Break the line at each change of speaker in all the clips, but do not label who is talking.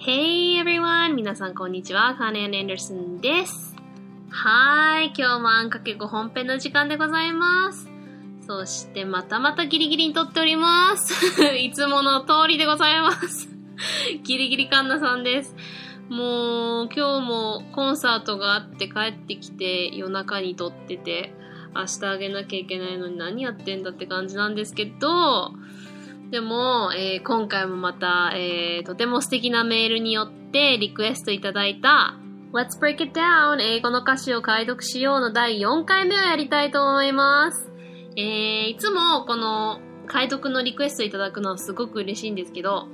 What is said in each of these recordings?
Hey everyone! 皆さんこんにちは。カーネアン・エンダーソンです。はい。今日もあんかけご本編の時間でございます。そしてまたまたギリギリに撮っております。いつもの通りでございます。ギリギリカンナさんです。もう今日もコンサートがあって帰ってきて夜中に撮ってて明日あげなきゃいけないのに何やってんだって感じなんですけど、でも、えー今回もまた、えーとても素敵なメールによってリクエストいただいた Let's Break It Down 英語の歌詞を解読しようの第4回目をやりたいと思います。えーいつもこの解読のリクエストいただくのはすごく嬉しいんですけど、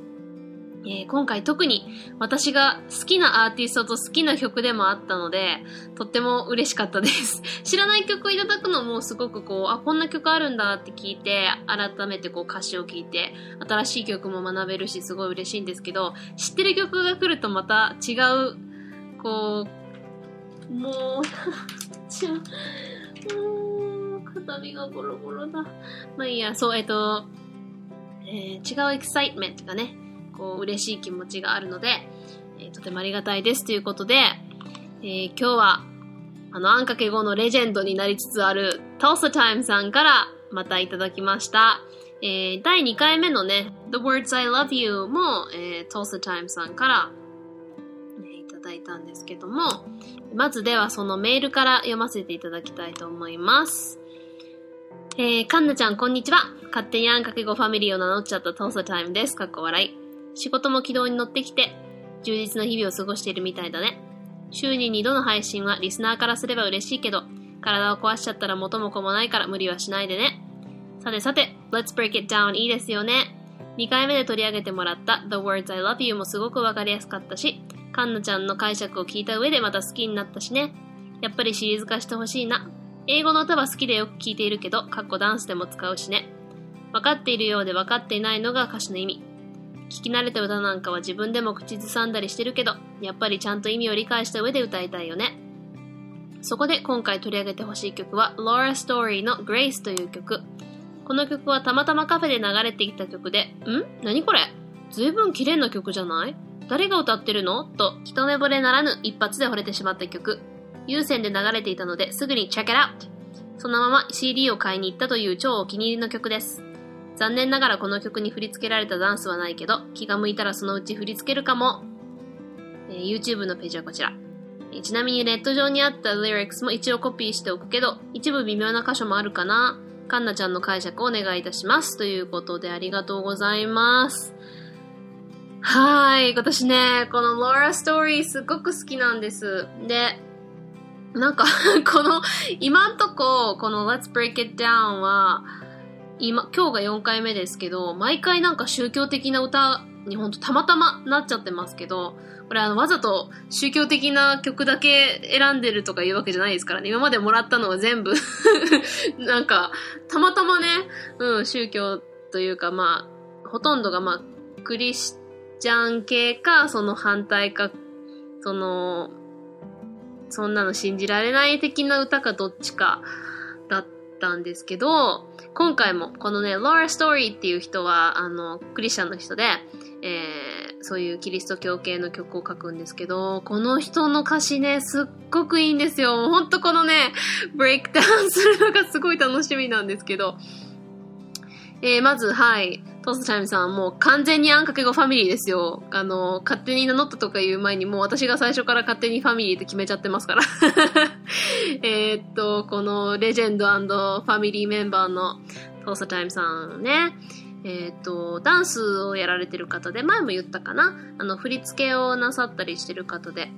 えー今回特に私が好きなアーティストと好きな曲でもあったので、とっても嬉しかったです。知らない曲をいただくのもすごくこう、あ、こんな曲あるんだって聞いて、改めてこう歌詞を聞いて、新しい曲も学べるし、すごい嬉しいんですけど、知ってる曲が来るとまた違う、こう、もう、ちゃうーん、肩身がボロボロだ。まあいいや、そう、えっと、えー違うエキサイトメントがね、こう、嬉しい気持ちがあるので、えーとてもありがたいですということで、えー今日は、あの、あんかけ語のレジェンドになりつつある、Tulsa Time さんからまたいただきました。えー第2回目のね、The Words I Love You も、えー、Tulsa Time さんから、えーいただいたんですけども、まずではそのメールから読ませていただきたいと思います。えー、かんなちゃん、こんにちは。勝手にあんかけ語ファミリーを名乗っちゃった Tulsa Time です。かっこ笑い。仕事も軌道に乗ってきて、充実な日々を過ごしているみたいだね。週に2度の配信はリスナーからすれば嬉しいけど、体を壊しちゃったら元も子もないから無理はしないでね。さてさて、Let's Break It Down いいですよね。2回目で取り上げてもらった The Words I Love You もすごくわかりやすかったし、カンナちゃんの解釈を聞いた上でまた好きになったしね。やっぱりシリーズ化してほしいな。英語の歌は好きでよく聞いているけど、カッコダンスでも使うしね。分かっているようで分かっていないのが歌詞の意味。聞き慣れた歌なんかは自分でも口ずさんだりしてるけど、やっぱりちゃんと意味を理解した上で歌いたいよね。そこで今回取り上げてほしい曲は Laura Story の Grace という曲。この曲はたまたまカフェで流れてきた曲で、ん？何これ？ずいぶん綺麗な曲じゃない？誰が歌ってるの？と一目惚れならぬ一発で惚れてしまった曲。有線で流れていたのですぐに check it out! そのまま CD を買いに行ったという超お気に入りの曲です。残念ながらこの曲に振り付けられたダンスはないけど、気が向いたらそのうち振り付けるかも。えー YouTube のページはこちら。えーちなみにネット上にあった lyrics も一応コピーしておくけど、一部微妙な箇所もあるかな。カンナちゃんの解釈をお願いいたします。ということでありがとうございます。はーい。私ね、この Laura Story すっごく好きなんです。で、なんか、この、今んとこ、この Let's Break It Down は、今、今日が4回目ですけど、毎回なんか宗教的な歌にほんとたまたまなっちゃってますけど、これあの、わざと宗教的な曲だけ選んでるとかいうわけじゃないですからね。今までもらったのは全部、なんか、たまたまね、うん、宗教というかまあ、ほとんどがまあ、クリスチャン系か、その反対か、その、そんなの信じられない的な歌かどっちかだったんですけど、今回もこのね、Laura Story っていう人は、あの、クリスチャンの人で、えー、そういうキリスト教系の曲を書くんですけど、この人の歌詞ね、すっごくいいんですよ。ほんとこのね、ブレイクダウンするのがすごい楽しみなんですけど、えー、まず、はい。トースタイムさん、もう完全にあんかけ語ファミリーですよ。あの、勝手に名乗ったとか言う前に、もう私が最初から勝手にファミリーって決めちゃってますから。えっと、このレジェンドファミリーメンバーのトースタイムさんね。えっと、ダンスをやられてる方で、前も言ったかなあの、振り付けをなさったりしてる方で。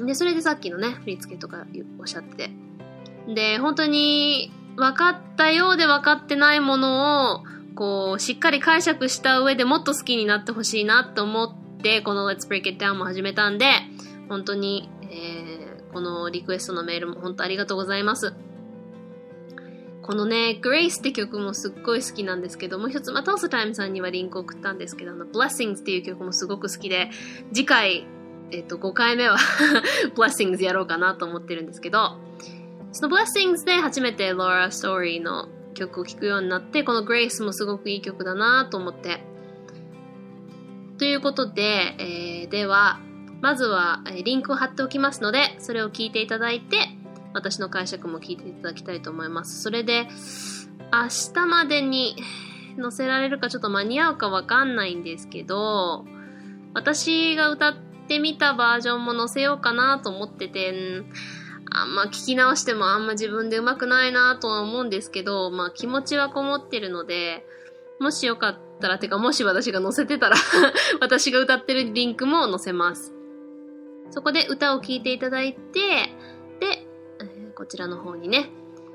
で、それでさっきのね、振り付けとかおっしゃってて。で、本当に分かったようで分かってないものを、こう、しっかり解釈した上でもっと好きになってほしいなと思って、この Let's Break It Down も始めたんで、本当に、えー、このリクエストのメールも本当ありがとうございます。このね、Grace って曲もすっごい好きなんですけど、もう一つ、まあ、トースタイムさんにはリンク送ったんですけど、あの、Blessings っていう曲もすごく好きで、次回、えっと、5回目は Blessings やろうかなと思ってるんですけど、その Blessings で初めて Laura Story の曲を聴くようになって、この Grace もすごくいい曲だなと思って、ということで、えー、では、まずは、リンクを貼っておきますので、それを聞いていただいて、私の解釈も聞いていただきたいと思います。それで、明日までに載せられるかちょっと間に合うかわかんないんですけど、私が歌ってみたバージョンも載せようかなと思ってて、あんま聞き直してもあんま自分で上手くないなとは思うんですけど、まあ気持ちはこもってるので、もしよかったら、てかもし私が載せてたら 私が歌ってるリンクも載せます。そこで歌を聴いていただいて、で、えー、こちらの方にね、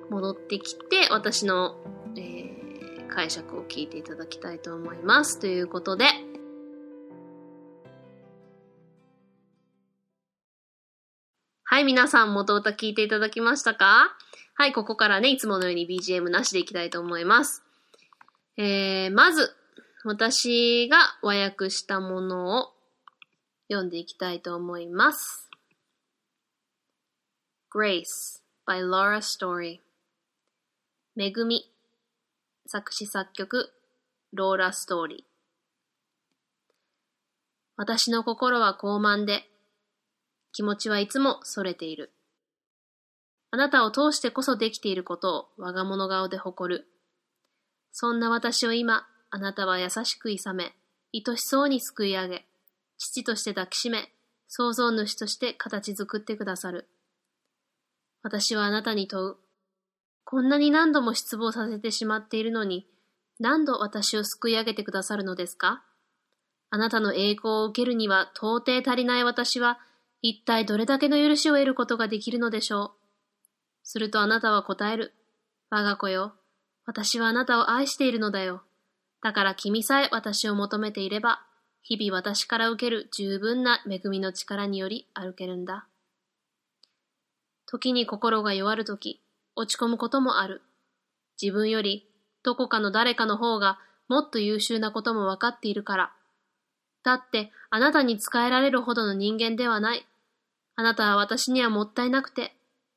戻ってきて、私の、えー、解釈を聞いていただきたいと思います。ということで、はい、皆さん元歌聞いていただきましたか？はい、ここからね、いつものように BGM なしでいきたいと思います。えー、まず、私が和訳したものを読んでいきたいと思います。Grace by Laura Story 恵み作詞作曲ローラストーリー私の心は高慢で気持ちはいつも逸れている。あなたを通してこそできていることを我が物顔で誇る。そんな私を今、あなたは優しくいさめ、愛しそうにすくい上げ、父として抱きしめ、創造主として形作ってくださる。私はあなたに問う。こんなに何度も失望させてしまっているのに、何度私を救い上げてくださるのですか？あなたの栄光を受けるには到底足りない私は、一体どれだけの許しを得ることができるのでしょう？するとあなたは答える。我が子よ。私はあなたを愛しているのだよ。だから君さえ私を求めていれば、日々私から受ける十分な恵みの力により歩けるんだ。時に心が弱るとき、落ち込むこともある。自分よりどこかの誰かの方がもっと優秀なこともわかっているから。だってあなたに仕えられるほどの人間ではない。あなたは私にはもったいなくて、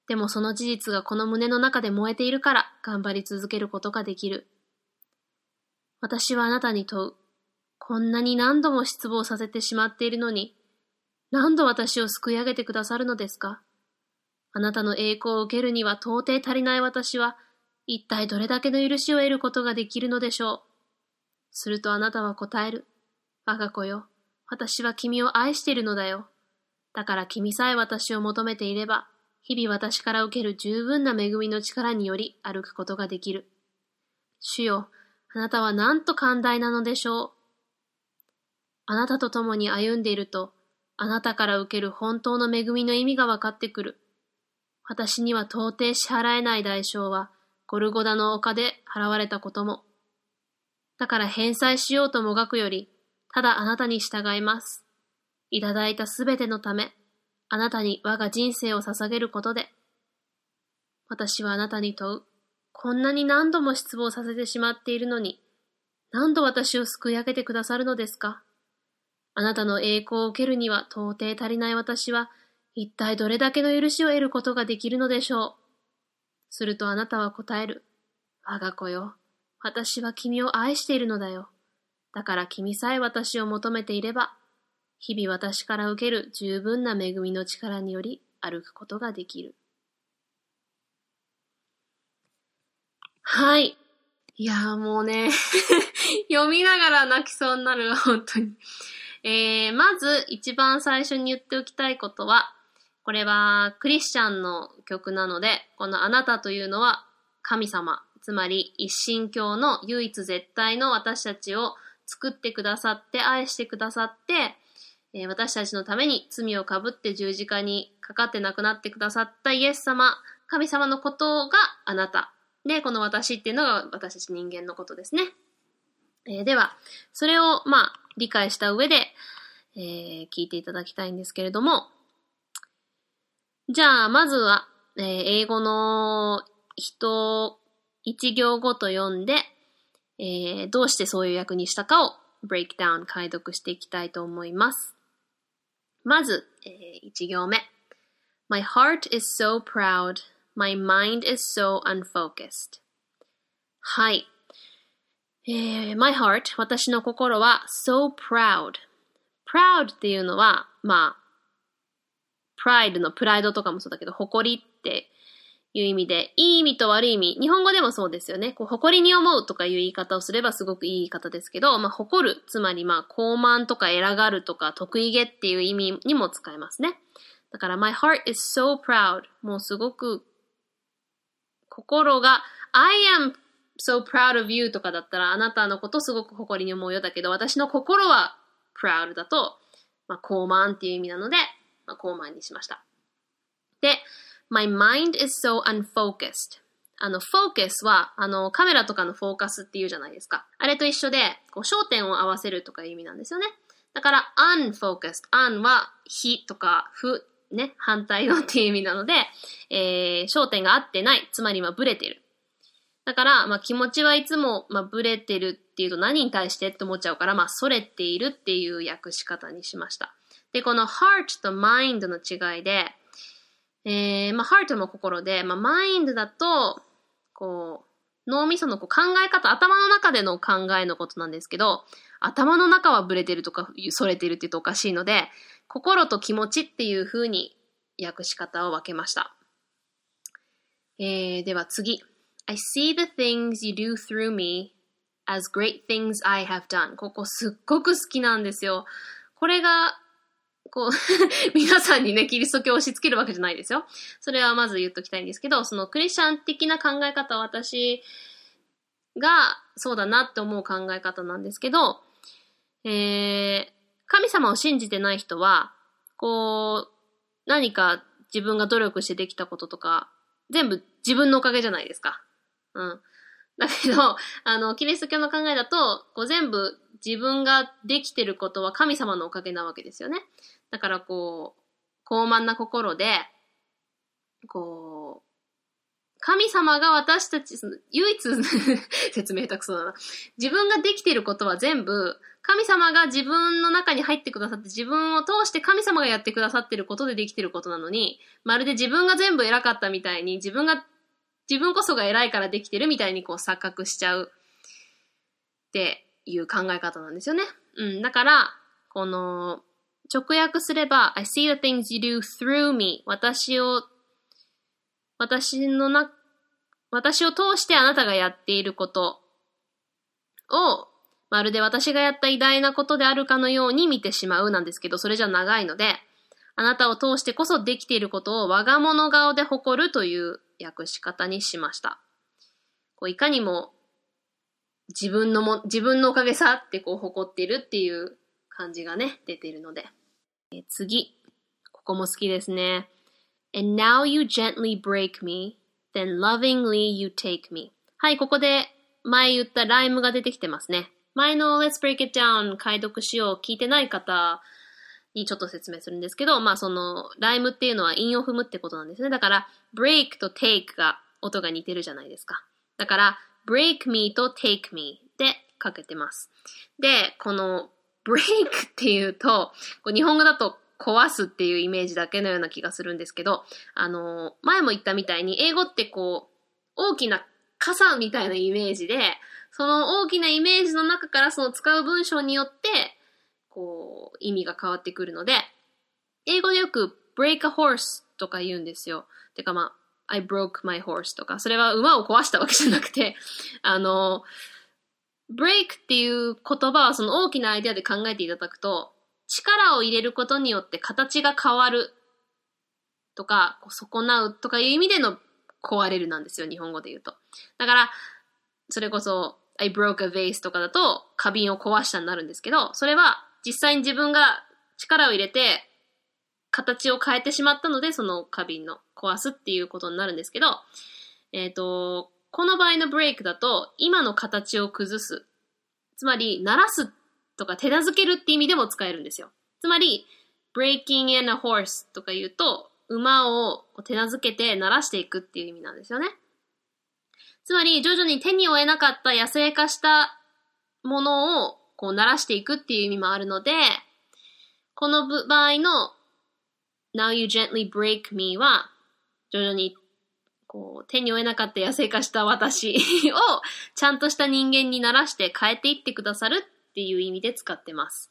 でもその事実がこの胸の中で燃えているから頑張り続けることができる。私はあなたに問う。こんなに何度も失望させてしまっているのに、何度私を救い上げてくださるのですか？あなたの栄光を受けるには到底足りない私は、一体どれだけの許しを得ることができるのでしょう？するとあなたは答える。我が子よ、私は君を愛しているのだよ。だから君さえ私を求めていれば、日々私から受ける十分な恵みの力により歩くことができる。主よ、あなたはなんと寛大なのでしょう？あなたと共に歩んでいると、あなたから受ける本当の恵みの意味が分かってくる。私には到底支払えない代償は、ゴルゴダの丘で払われたことも。だから返済しようともがくより、ただあなたに従います。いただいたすべてのため、あなたに我が人生を捧げることで、私はあなたに問う。こんなに何度も失望させてしまっているのに、何度私を救い上げてくださるのですか？あなたの栄光を受けるには到底足りない私は、一体どれだけの許しを得ることができるのでしょう？するとあなたは答える。我が子よ。私は君を愛しているのだよ。だから君さえ私を求めていれば、日々私から受ける十分な恵みの力により歩くことができる。はい。いやーもうね 読みながら泣きそうになる、本当に。えー、まず一番最初に言っておきたいことは、これはクリスチャンの曲なので、このあなたというのは神様、つまり一神教の唯一絶対の私たちを作ってくださって、愛してくださって、えー、私たちのために罪をかぶって十字架にかかって亡くなってくださったイエス様、神様のことがあなた。で、この私っていうのが私たち人間のことですね。えー、では、それを、まあ、理解した上で、えー、聞いていただきたいんですけれども、じゃあ、まずは、えー、英語の人、一行ごと読んで、えー、どうしてそういう役にしたかを breakdown 解読していきたいと思います。まず、えー、1行目。My heart is so proud. My mind is so unfocused. はい。えー、my heart, 私の心は so proud. proud っていうのは、まあ、pride のプライドとかもそうだけど、誇りっていう意味で、いい意味と悪い意味、日本語でもそうですよね。こう誇りに思うとかいう言い方をすればすごくいい言い方ですけど、まあ、誇る、つまりまあ、高慢とか偉がるとか得意げっていう意味にも使えますね。だから、my heart is so proud. もうすごく、心が、I am so proud of you とかだったら、あなたのことすごく誇りに思うよだけど、私の心は proud だと、まあ、高慢っていう意味なので、まあ、高慢にしました。で、My mind is so unfocused. あの、focus は、あの、カメラとかのフォーカスっていうじゃないですか。あれと一緒で、こう、焦点を合わせるとかいう意味なんですよね。だから、unfocused。un は、非とか、不、ね、反対のっていう意味なので、えー、焦点が合ってない。つまり、まあ、ブレてる。だから、まあ、気持ちはいつも、まあ、ブレてるっていうと何に対してって思っちゃうから、まあ、それているっていう訳し方にしました。で、この heart と mind の違いで、えー、まあ、heart も心で、まあ、mind だと、こう、脳みそのこう考え方、頭の中での考えのことなんですけど、頭の中はブレてるとか、それてるって言うとおかしいので、心と気持ちっていう風に訳し方を分けました。えー、では次。I see the things you do through me as great things I have done. ここすっごく好きなんですよ。これがこう 皆さんにね、キリスト教を押し付けるわけじゃないですよ。それはまず言っときたいんですけど、そのクリスチャン的な考え方は私がそうだなって思う考え方なんですけど、えー、神様を信じてない人は、こう、何か自分が努力してできたこととか、全部自分のおかげじゃないですか。うん。だけど、あの、キリスト教の考えだと、こう全部自分ができてることは神様のおかげなわけですよね。だからこう、高慢な心で、こう、神様が私たち、唯一 説明たくそだな。自分ができていることは全部、神様が自分の中に入ってくださって、自分を通して神様がやってくださっていることでできていることなのに、まるで自分が全部偉かったみたいに、自分が、自分こそが偉いからできてるみたいにこう錯覚しちゃうっていう考え方なんですよね。うん。だから、この、直訳すれば、I see the things you do through me. 私を、私のな、私を通してあなたがやっていることを、まるで私がやった偉大なことであるかのように見てしまうなんですけど、それじゃ長いので、あなたを通してこそできていることを我が物顔で誇るという訳し方にしました。こういかにも自分のも、自分のおかげさってこう誇っているっていう感じがね、出ているので。え次。ここも好きですね。And now you gently break me, then lovingly you take me. はい、ここで前言ったライムが出てきてますね。前の Let's Break It Down 解読しよう聞いてない方にちょっと説明するんですけど、まあそのライムっていうのは韻を踏むってことなんですね。だから break と take が音が似てるじゃないですか。だから break me と take me でかけてます。で、この break っていうと、こう日本語だと壊すっていうイメージだけのような気がするんですけど、あの、前も言ったみたいに、英語ってこう、大きな傘みたいなイメージで、その大きなイメージの中からその使う文章によって、こう、意味が変わってくるので、英語でよく break a horse とか言うんですよ。てかまあ、I broke my horse とか、それは馬を壊したわけじゃなくて、あの、break っていう言葉はその大きなアイデアで考えていただくと、力を入れることによって形が変わるとか、損なうとかいう意味での壊れるなんですよ、日本語で言うと。だから、それこそ、I broke a vase とかだと、花瓶を壊したになるんですけど、それは実際に自分が力を入れて、形を変えてしまったので、その花瓶の壊すっていうことになるんですけど、えっ、ー、と、この場合のブレイクだと、今の形を崩す。つまり、鳴らすとか手なずけるって意味でも使えるんですよ。つまり、breaking in a horse とか言うと、馬を手なずけて鳴らしていくっていう意味なんですよね。つまり、徐々に手に負えなかった野生化したものをこう鳴らしていくっていう意味もあるので、この場合の Now you gently break me は徐々にこう、手に負えなかった野生化した私 を、ちゃんとした人間にならして変えていってくださるっていう意味で使ってます。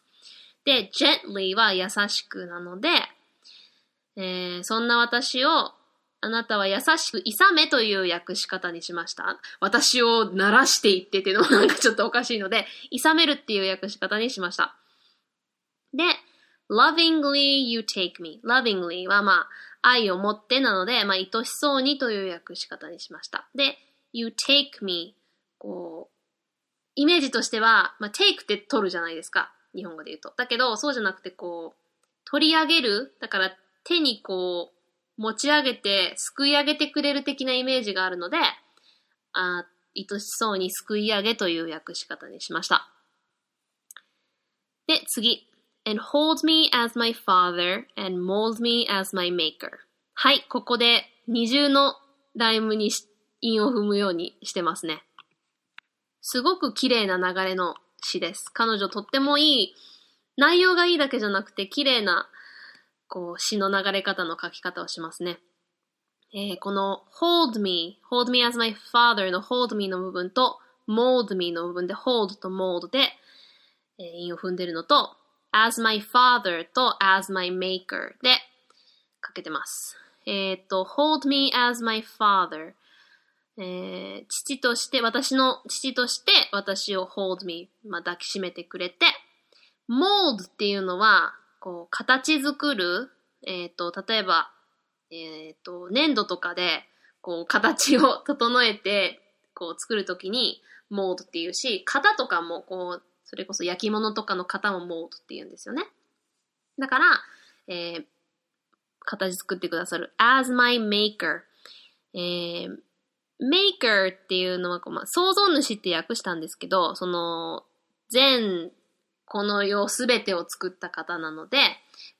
で、gently は優しくなので、えー、そんな私をあなたは優しく、いさめという訳し方にしました。私を鳴らしていってっていうのもなんかちょっとおかしいので、いさめるっていう訳し方にしました。で、lovingly you take me. lovingly はまあ、愛を持ってなので、まあ、愛しそうにという訳し方にしました。で、you take me. こう、イメージとしては、まあ、take って取るじゃないですか。日本語で言うと。だけど、そうじゃなくてこう、取り上げる。だから、手にこう、持ち上げて、すくい上げてくれる的なイメージがあるので、あ愛しそうにすくい上げという訳し方にしました。で、次。And hold me as my father and mold me as my maker. はい、ここで二重のライムに韻を踏むようにしてますね。すごく綺麗な流れの詩です。彼女とってもいい、内容がいいだけじゃなくて綺麗なこう、詩の流れ方の書き方をしますね。えー、この hold me, hold me as my father の hold me の部分と mold me の部分で hold と mold で、えー、韻を踏んでるのと as my father と as my maker で書けてます。えっ、ー、と hold me as my father えー、父として、私の父として私を hold me、まあ、抱きしめてくれて、mold っていうのは、こう、形作る、えっ、ー、と、例えば、えっ、と、粘土とかで、こう、形を整えて、こう、作るときに、モードっていうし、型とかも、こう、それこそ焼き物とかの型もモードって言うんですよね。だから、えー、形作ってくださる。as my maker。えー、maker っていうのは、まあ、創造主って訳したんですけど、その、全この世すべてを作った方なので、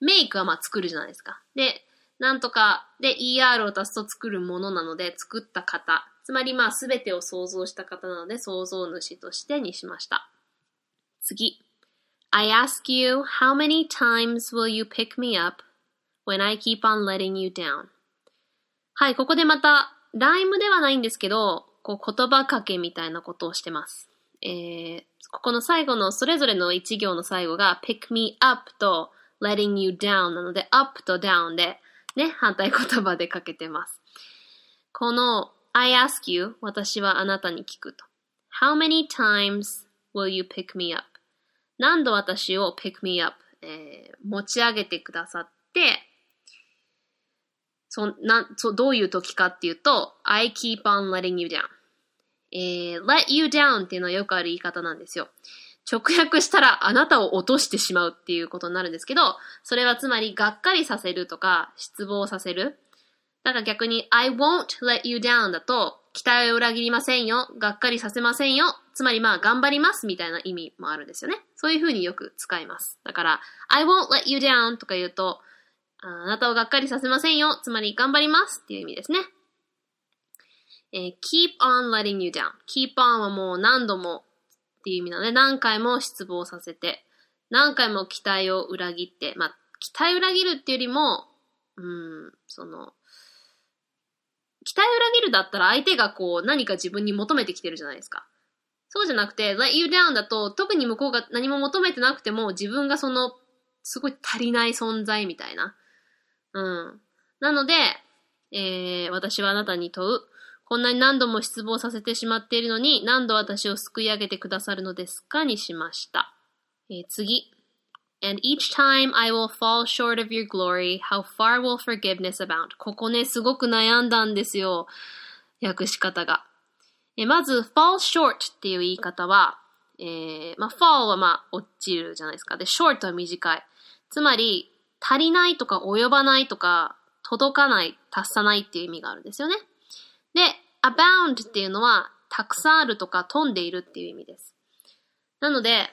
メイクはまあ作るじゃないですか。で、なんとかで ER を足すと作るものなので作った方。つまりまあすべてを創造した方なので創造主としてにしました。次。I ask you, how many times will you pick me up when I keep on letting you down? はい、ここでまた、ライムではないんですけど、こう言葉かけみたいなことをしてます。えー、ここの最後のそれぞれの一行の最後が pick me up と letting you down なので up と down でね、反対言葉でかけてます。この I ask you 私はあなたに聞くと。How many times will you pick me up? 何度私を pick me up、えー、持ち上げてくださって、そなそどういう時かっていうと、I keep on letting you down. えー、let you down っていうのはよくある言い方なんですよ。直訳したらあなたを落としてしまうっていうことになるんですけど、それはつまりがっかりさせるとか失望させる。だから逆に I won't let you down だと期待を裏切りませんよ。がっかりさせませんよ。つまりまあ頑張りますみたいな意味もあるんですよね。そういうふうによく使います。だから I won't let you down とか言うとあなたをがっかりさせませんよ。つまり頑張りますっていう意味ですね。えー、keep on letting you down. keep on はもう何度もっていう意味なので、何回も失望させて、何回も期待を裏切って、まあ、期待裏切るっていうよりも、うん、その、期待を裏切るだったら相手がこう何か自分に求めてきてるじゃないですか。そうじゃなくて、let you down だと特に向こうが何も求めてなくても自分がそのすごい足りない存在みたいな。うん。なので、えー、私はあなたに問う。こんなに何度も失望させてしまっているのに、何度私を救い上げてくださるのですか？にしました。えー、次。And each time I will fall short of your glory, how far will forgiveness abound? ここね、すごく悩んだんですよ。訳し方が。えまず、fall short っていう言い方は、えー、まあ、fall はまあ、落ちるじゃないですか。で、short は短い。つまり、足りないとか及ばないとか、届かない、達さないっていう意味があるんですよね。で、abound っていうのは、たくさんあるとか飛んでいるっていう意味です。なので、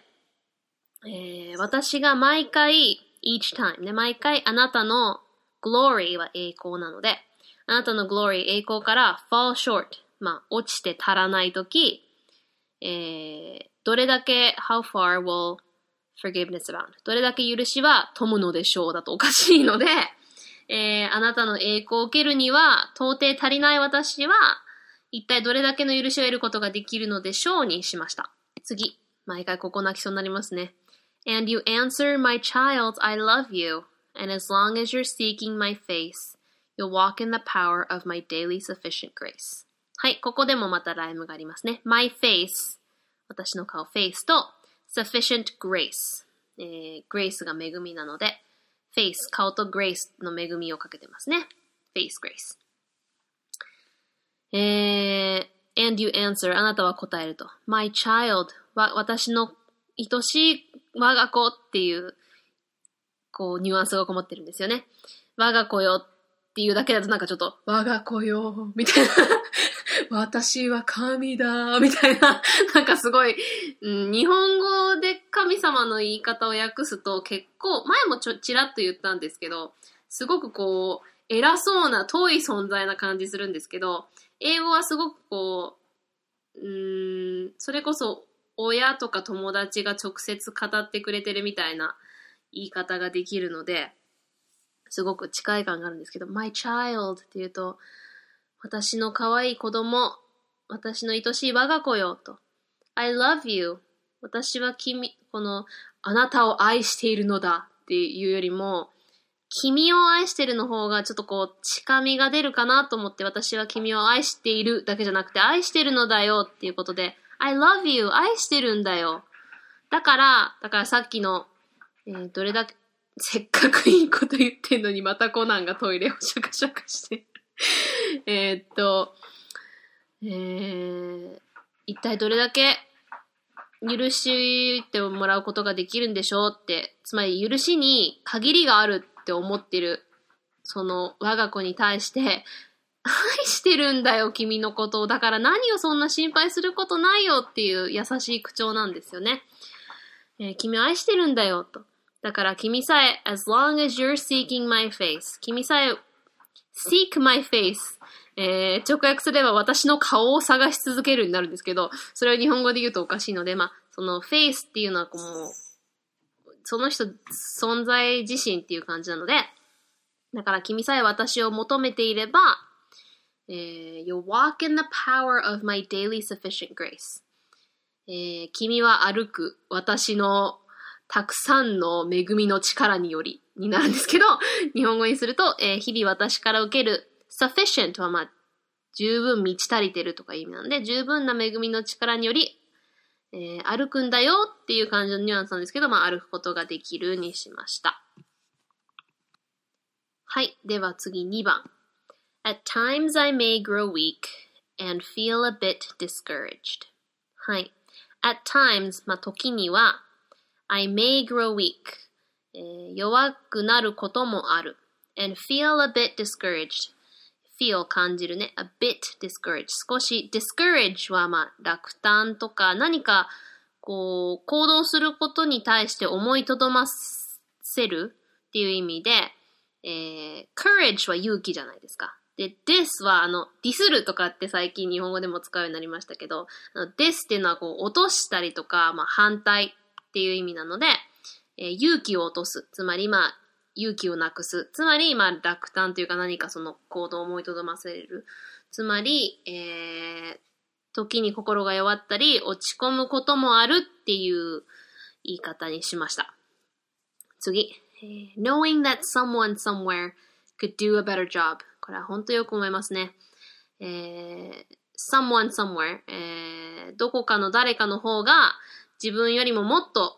えー、私が毎回、each time ね、毎回あなたの glory は栄光なので、あなたの glory 栄光から fall short まあ、落ちて足らないとき、えー、どれだけ how far will forgiveness abound どれだけ許しは富むのでしょうだとおかしいので、えー、あなたの栄光を受けるには、到底足りない私は、一体どれだけの許しを得ることができるのでしょうにしました。次。毎回ここ泣きそうになりますね。And you answer, My child, I love you. And as long as you're seeking my face, you'll walk in the power of my daily sufficient grace. はい、ここでもまたライムがありますね。my face 私の顔 face と sufficient grace、えー、grace が恵みなので face 顔と grace の恵みをかけてますね。face grace。えー、and you answer あなたは答えると my child は私の愛しい 我が子っていうこうニュアンスがこもってるんですよね。我が子よっていうだけだとなんかちょっと我が子よみたいな 私は神だ、みたいな、なんかすごい、うん、日本語で神様の言い方を訳すと結構、前もちょ、ちらっと言ったんですけど、すごくこう、偉そうな遠い存在な感じするんですけど、英語はすごくこう、うん、それこそ親とか友達が直接語ってくれてるみたいな言い方ができるので、すごく近い感があるんですけど、my child って言うと、私の可愛い子供、私の愛しい我が子よ、と。I love you. 私は君、この、あなたを愛しているのだっていうよりも、君を愛してるの方がちょっとこう、近みが出るかなと思って私は君を愛しているだけじゃなくて、愛してるのだよっていうことで、I love you. 愛してるんだよ。だから、だからさっきの、えー、どれだけ、せっかくいいこと言ってんのにまたコナンがトイレをシャカシャカして えっと、えー、一体どれだけ許してもらうことができるんでしょうって、つまり許しに限りがあるって思ってる、その我が子に対して、愛してるんだよ、君のことを。だから何をそんな心配することないよっていう優しい口調なんですよね。えー、君を愛してるんだよ、と。だから君さえ、as long as you're seeking my face 君さえ seek my face えー、直訳すれば私の顔を探し続けるになるんですけど、それを日本語で言うとおかしいので、まあ、その face っていうのはこう、その人存在自身っていう感じなので、だから君さえ私を求めていれば、えー、you walk in the power of my daily sufficient grace、えー、君は歩く私のたくさんの恵みの力によりになるんですけど、日本語にすると、えー、日々私から受ける sufficient はまあ、十分満ち足りてるとか意味なんで、十分な恵みの力により、えー、歩くんだよっていう感じのニュアンスなんですけど、まあ、歩くことができるにしました。はい。では次2番。At times I may grow weak and feel a bit discouraged. はい。At times, まあ、時には I may grow weak. えー、弱くなることもある。and feel a bit discouraged. feel 感じるね。a bit discouraged. 少し discourage はまあ落胆とか何かこう行動することに対して思いとどませるっていう意味で、えー、courage は勇気じゃないですか。で、this はあの、ディスるとかって最近日本語でも使うようになりましたけど、this っていうのはこう落としたりとか、まあ反対っていう意味なので、えー、勇気を落とす。つまり、まあ、勇気をなくす。つまり、まあ、落胆というか何かその行動を思いとどませる。つまり、えー、時に心が弱ったり、落ち込むこともあるっていう言い方にしました。次。knowing that someone somewhere could do a better job. これは本当よく思いますね。えー、someone somewhere、えー、どこかの誰かの方が自分よりももっと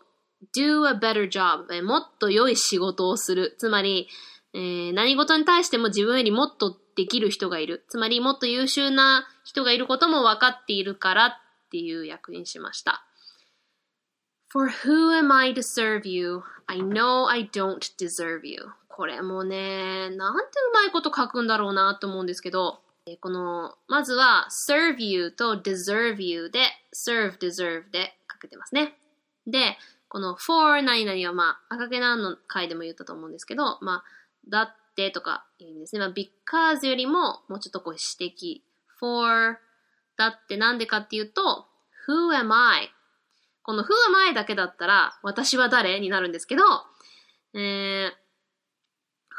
do a better job、えもっと良い仕事をする。つまり、えー、何事に対しても自分よりもっとできる人がいる。つまり、もっと優秀な人がいることも分かっているからっていう役にしました。For who am I to serve you? I know I don't deserve you. これもね、なんてうまいこと書くんだろうなと思うんですけど、この、まずは serve you と deserve you で serve, deserve で書けてますね。で、この for 何々はまあ、赤毛なんの回でも言ったと思うんですけど、まあ、だってとかいう意味ですね。まあ、because よりももうちょっとこう指摘。for だってなんでかっていうと、who am I? この who am I だけだったら、私は誰になるんですけど、えー、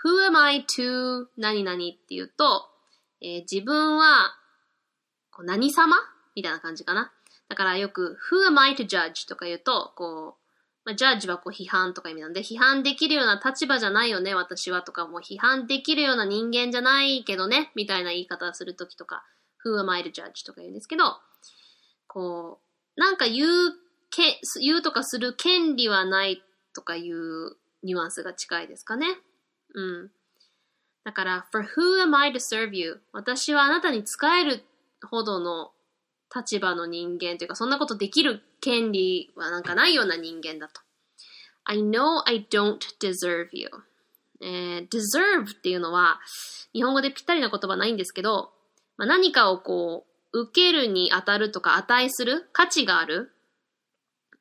who am I to 何々っていうと、えー、自分は、こう何様みたいな感じかな。だからよく、who am I to judge? とか言うと、こう、まあ、ジャッジはこう批判とか意味なんで、批判できるような立場じゃないよね、私はとか、もう批判できるような人間じゃないけどね、みたいな言い方をするときとか、who am I to judge とか言うんですけど、こう、なんか言うけ、言うとかする権利はないとかいうニュアンスが近いですかね。うん。だから、for who am I to serve you? 私はあなたに仕えるほどの立場の人間というか、そんなことできる権利はなんかないような人間だと。I know I don't deserve you. えー、deserve っていうのは、日本語でぴったりな言葉ないんですけど、まあ、何かをこう、受けるに当たるとか値する価値がある。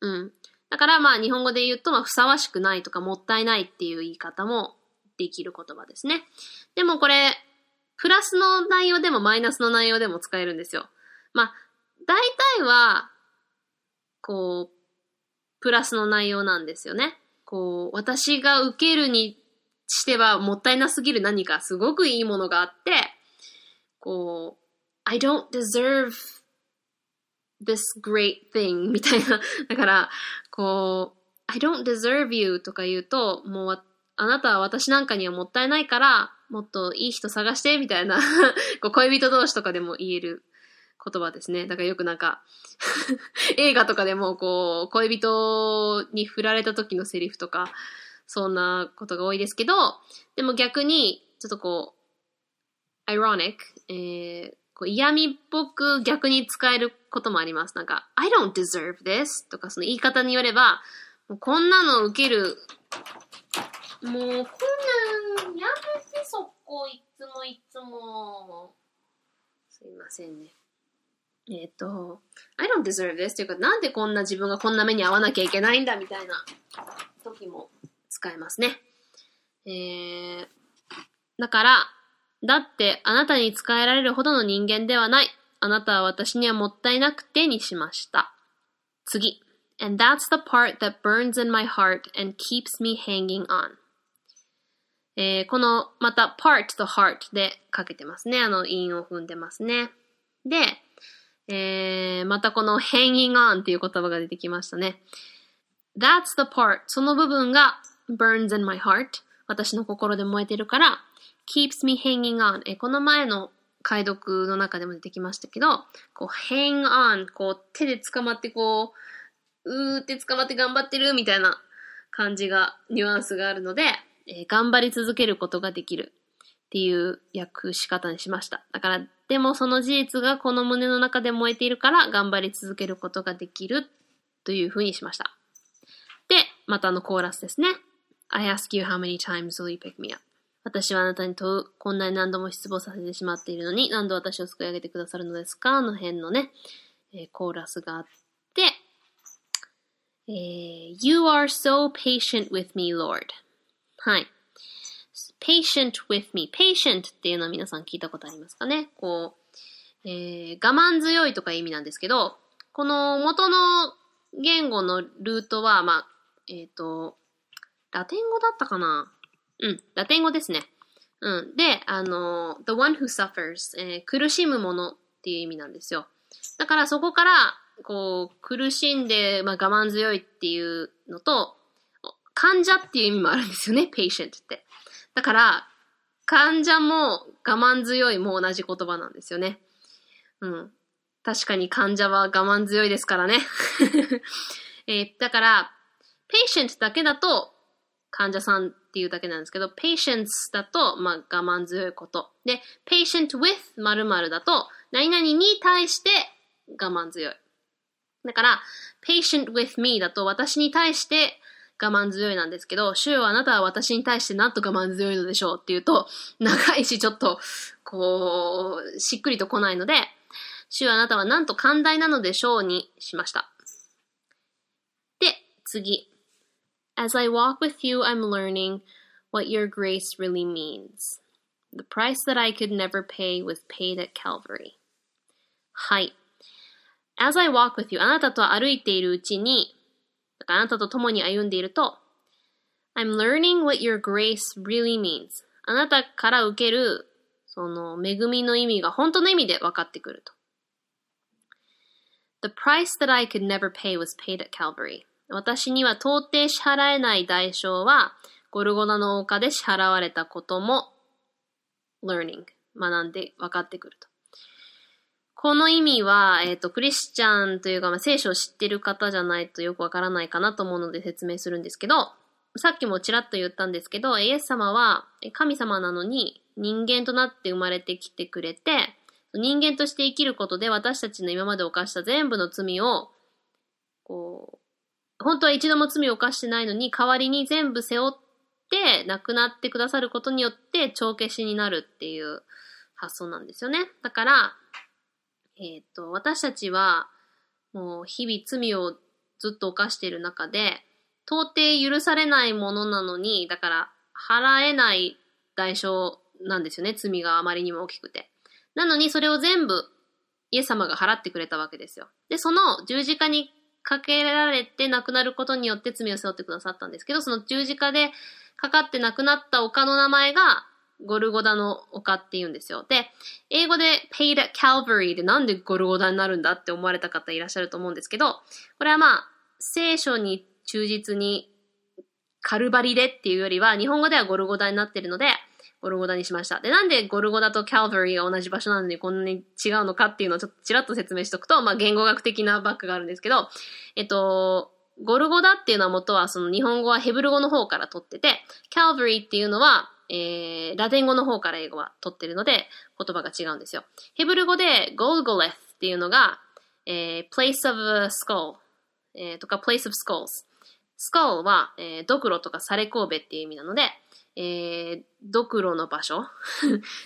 うん。だからまあ日本語で言うと、まあ、ふさわしくないとかもったいないっていう言い方もできる言葉ですね。でもこれ、プラスの内容でもマイナスの内容でも使えるんですよ。まあ、大体は、こう、プラスの内容なんですよね。こう、私が受けるにしてはもったいなすぎる何かすごくいいものがあって、こう、I don't deserve this great thing みたいな。だから、こう、I don't deserve you とか言うと、もうあなたは私なんかにはもったいないから、もっといい人探してみたいな こう恋人同士とかでも言える言葉ですね。だからよくなんか 映画とかでもこう、恋人に振られた時のセリフとか、そんなことが多いですけど、でも逆に、ちょっとこう、ironic、えー、こう嫌味っぽく逆に使えることもあります。なんか、I don't deserve this とかその言い方によれば、もうこんなの受ける、もうこんなんやめてそこいつもいつも。すいませんね。えっ、ー、と、I don't deserve this というか、なんでこんな自分がこんな目に遭わなきゃいけないんだみたいな時も使えますね。えー、だから、だってあなたに使えられるほどの人間ではない。あなたは私にはもったいなくてにしました。次。And that's the part that burns in my heart and keeps me hanging on. えー、この、また part と heart でかけてますね。あの、韻を踏んでますね。で、えー、またこの hanging on っていう言葉が出てきましたね。That's the part. その部分が burns in my heart. 私の心で燃えてるから keeps me hanging on. えこの前の解読の中でも出てきましたけど、こう hang on. こう手で捕まってこう、うーって捕まって頑張ってるみたいな感じが、ニュアンスがあるので、えー、頑張り続けることができるっていう訳し方にしました。だから、でもその事実がこの胸の中で燃えているから頑張り続けることができるというふうにしました。で、またあのコーラスですね。I ask you how many times will you pick me up? 私はあなたに問う、こんなに何度も失望させてしまっているのに、何度私を救い上げてくださるのですか？の辺のね、えー、コーラスがあって、えー、You are so patient with me, Lord. はい。patient with me. patient っていうのは皆さん聞いたことありますかね？こう、えー、我慢強いとか意味なんですけど、この元の言語のルートは、まあ、えっ、ー、と、ラテン語だったかな？うん、ラテン語ですね。うん。で、あの、the one who suffers、えー、苦しむものっていう意味なんですよ。だからそこから、こう、苦しんで、まあ、我慢強いっていうのと、患者っていう意味もあるんですよね、patient って。だから、患者も我慢強いも同じ言葉なんですよね。うん。確かに患者は我慢強いですからね。えー、だから、patient だけだと患者さんっていうだけなんですけど、patience だと、まあ、我慢強いこと。で、patient with 〇〇だと、何々に対して我慢強い。だから、patient with me だと私に対して我慢強いなんですけど、主よあなたは私に対してなんと我慢強いのでしょうっていうと、長いしちょっと、こう、しっくりと来ないので、主よあなたはなんと寛大なのでしょうにしました。で、次。As I walk with you, I'm learning what your grace really means. The price that I could never pay was paid at Calvary. はい。As I walk with you, あなたと歩いているうちに、だからあなたと共に歩んでいると、I'm learning what your grace really means. あなたから受ける、その恵みの意味が本当の意味で分かってくると。The price that I could never pay was paid at Calvary. 私には到底支払えない代償は、ゴルゴダの丘で支払われたことも、learning、学んで分かってくると。この意味は、えっ、ー、と、クリスチャンというか、まあ、聖書を知ってる方じゃないとよくわからないかなと思うので説明するんですけど、さっきもちらっと言ったんですけど、イエス様は神様なのに人間となって生まれてきてくれて、人間として生きることで私たちの今まで犯した全部の罪を、こう、本当は一度も罪を犯してないのに、代わりに全部背負って亡くなってくださることによって帳消しになるっていう発想なんですよね。だから、えっ、と、私たちは、もう日々罪をずっと犯している中で、到底許されないものなのに、だから払えない代償なんですよね。罪があまりにも大きくて。なのにそれを全部イエス様が払ってくれたわけですよ。で、その十字架にかけられて亡くなることによって罪を背負ってくださったんですけど、その十字架でかかって亡くなった丘の名前がゴルゴダの丘って言うんですよ。で、英語で paid at Calvary でなんでゴルゴダになるんだって思われた方いらっしゃると思うんですけど、これはまあ、聖書に忠実にカルバリでっていうよりは、日本語ではゴルゴダになってるので、ゴルゴダにしました。で、なんでゴルゴダとキャルバリーが同じ場所なのにこんなに違うのかっていうのをちょっとちらっと説明しとくと、まあ言語学的なバックがあるんですけど、えっと、ゴルゴダっていうのは元はその日本語はヘブル語の方から取ってて、キャルバリーっていうのは、えー、ラテン語の方から英語は取ってるので言葉が違うんですよ。ヘブル語でゴルゴレフっていうのが、えー、place of skull、えー、とか place of skulls。Skull は、えー、ドクロとかサレ神戸っていう意味なので、えー、ドクロの場所 っ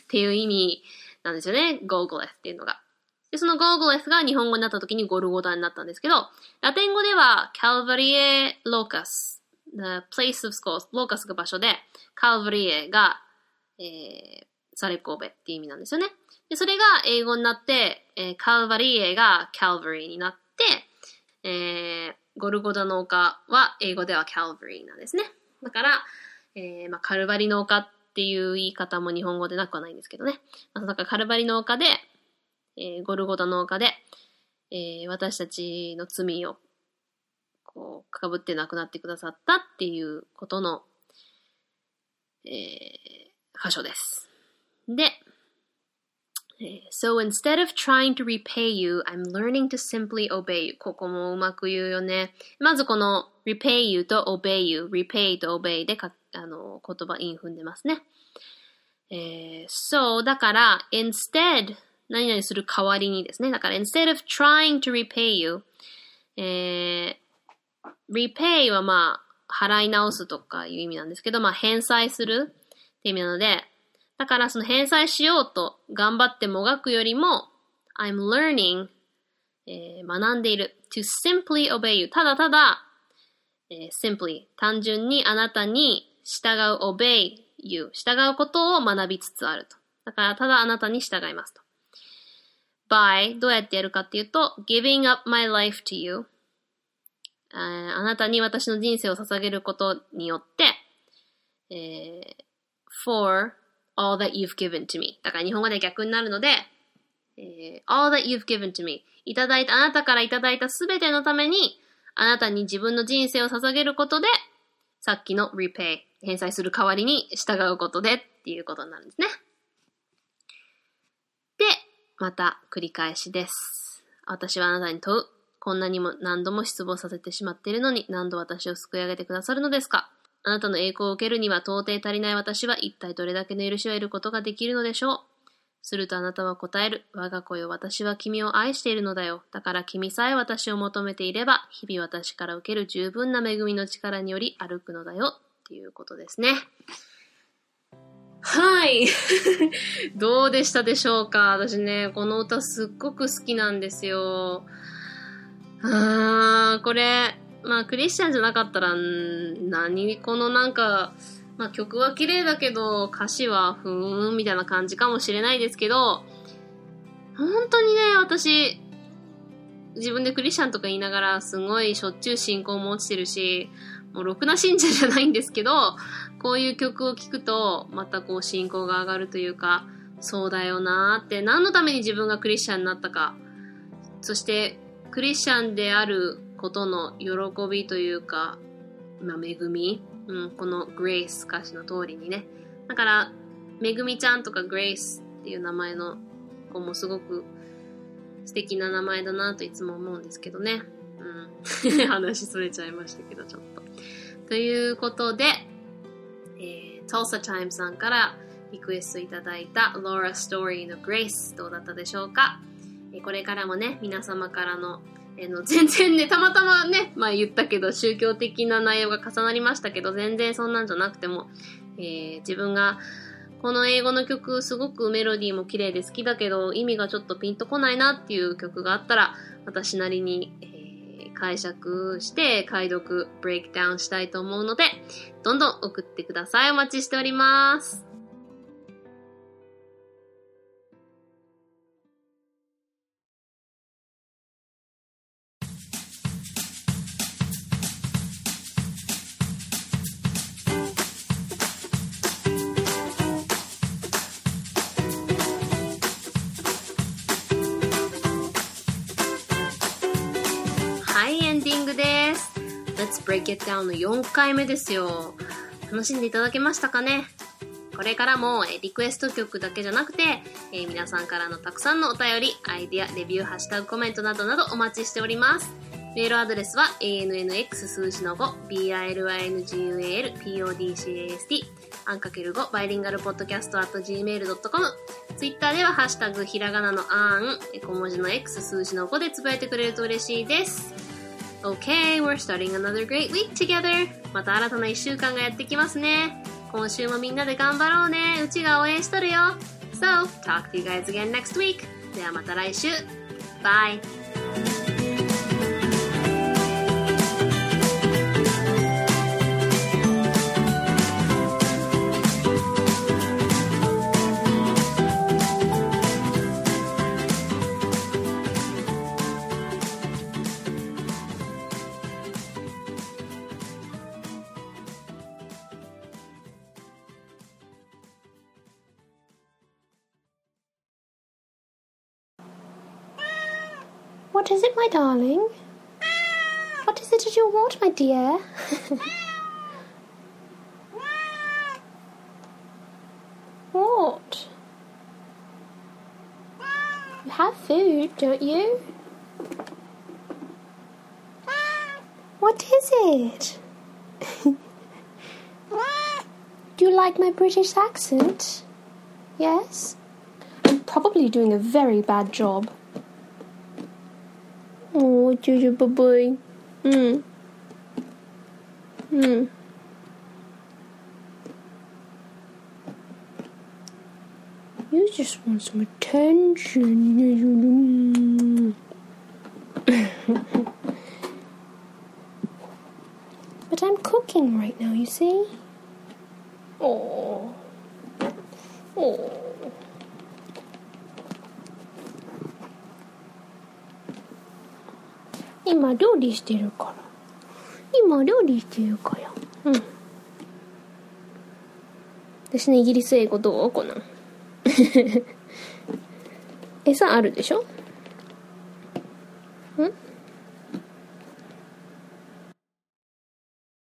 ていう意味なんですよね。ゴーゴレスっていうのが。で、そのゴーゴレスが日本語になった時にゴルゴダになったんですけど、ラテン語ではカルバリエ・ローカス、the place of skulls、ローカスが場所で、カルバリエが、えー、サレ神戸っていう意味なんですよね。で、それが英語になって、えー、カルバリエがカルバリーになって、えー、ゴルゴダの丘は英語ではカルバリーなんですね。だから、えー、まあ、カルバリの丘っていう言い方も日本語でなくはないんですけどね。まあ、だからカルバリの丘で、えー、ゴルゴダの丘で、えー、私たちの罪を、こう、かぶって亡くなってくださったっていうことの、えー、箇所です。で、So instead of trying to repay you, I'm learning to simply obey you. ここもうまく言うよね。まずこの repay you と obey you, repay と obey でかあの言葉イン踏んでますね。えー、so だから instead 何々する代わりにですね。だから instead of trying to repay you, えー、repay はまあ払い直すとかいう意味なんですけど、まあ返済するって意味なので、だからその返済しようと頑張ってもがくよりも、I'm learning、えー、学んでいる to simply obey you ただただ、えー、simply 単純にあなたに従う obey you 従うことを学びつつあると。だからただあなたに従いますと。by どうやってやるかっていうと giving up my life to you あなたに私の人生を捧げることによって、えー、for all that you've given to me. だから日本語で逆になるので、えー、all that you've given to me. いただいた、あなたからいただいたすべてのために、あなたに自分の人生を捧げることで、さっきの repay、返済する代わりに従うことでっていうことになるんですね。で、また繰り返しです。私はあなたに問う。こんなにも何度も失望させてしまっているのに何度私を救い上げてくださるのですか？あなたの栄光を受けるには到底足りない私は一体どれだけの許しを得ることができるのでしょう？するとあなたは答える。我が子よ、私は君を愛しているのだよ。だから君さえ私を求めていれば、日々私から受ける十分な恵みの力により歩くのだよ。っていうことですね。はい。どうでしたでしょうか？私ね、この歌すっごく好きなんですよ。あー、これ、まあ、クリスチャンじゃなかったら、何このなんか、まあ、曲は綺麗だけど、歌詞はふーんみたいな感じかもしれないですけど、本当にね、私、自分でクリスチャンとか言いながら、すごいしょっちゅう信仰も落ちてるし、もうろくな信者じゃないんですけど、こういう曲を聴くと、またこう信仰が上がるというか、そうだよなーって、何のために自分がクリスチャンになったか、そして、クリスチャンであることの喜びというか、まあ、恵み、うん、このグレイス歌詞の通りにね。だから、めぐみちゃんとかグレイスっていう名前の子もすごく素敵な名前だなといつも思うんですけどね。うん。話それちゃいましたけど、ちょっと。ということで、えー、Tulsa Time さんからリクエストいただいた Laura Story の Grace どうだったでしょうか、え、これからもね、皆様からのえの、全然ね、たまたまね、まあ言ったけど、宗教的な内容が重なりましたけど、全然そんなんじゃなくても、えー、自分が、この英語の曲、すごくメロディーも綺麗で好きだけど、意味がちょっとピンとこないなっていう曲があったら、私なりに、えー、解釈して、解読、ブレイクダウンしたいと思うので、どんどん送ってください。お待ちしております。Let's Break It Down の4回目ですよ。楽しんでいただけましたかね？これからも、えリクエスト曲だけじゃなくて、え、皆さんからのたくさんのお便り、アイディア、レビュー、ハッシュタグ、コメントなどなどお待ちしております。メールアドレスは ANNX 数字の5、BILINGUAL、PODCAST、アンかける5、バイリンガルポッドキャスト at gmail.com。ツイッターではハッシュタグ、ひらがなのアーン、小文字の X 数字の5でつぶやいてくれると嬉しいです。Okay, we're starting another great week together. また新たな一週間がやってきますね。今週もみんなで頑張ろうね。うちが応援しとるよ。So, talk to you guys again next week. ではまた来週。Bye!
Darling? What is it that you want, my dear? what? You have food, don't you? What is it? Do you like my British accent? Yes? I'm probably doing a very bad job. Hmm. Hmm. You just want some attention. but I'm cooking right now, you see? 料理してるから。今料理してるからうん。私のイギリス英語どうこな 餌あるでしょ？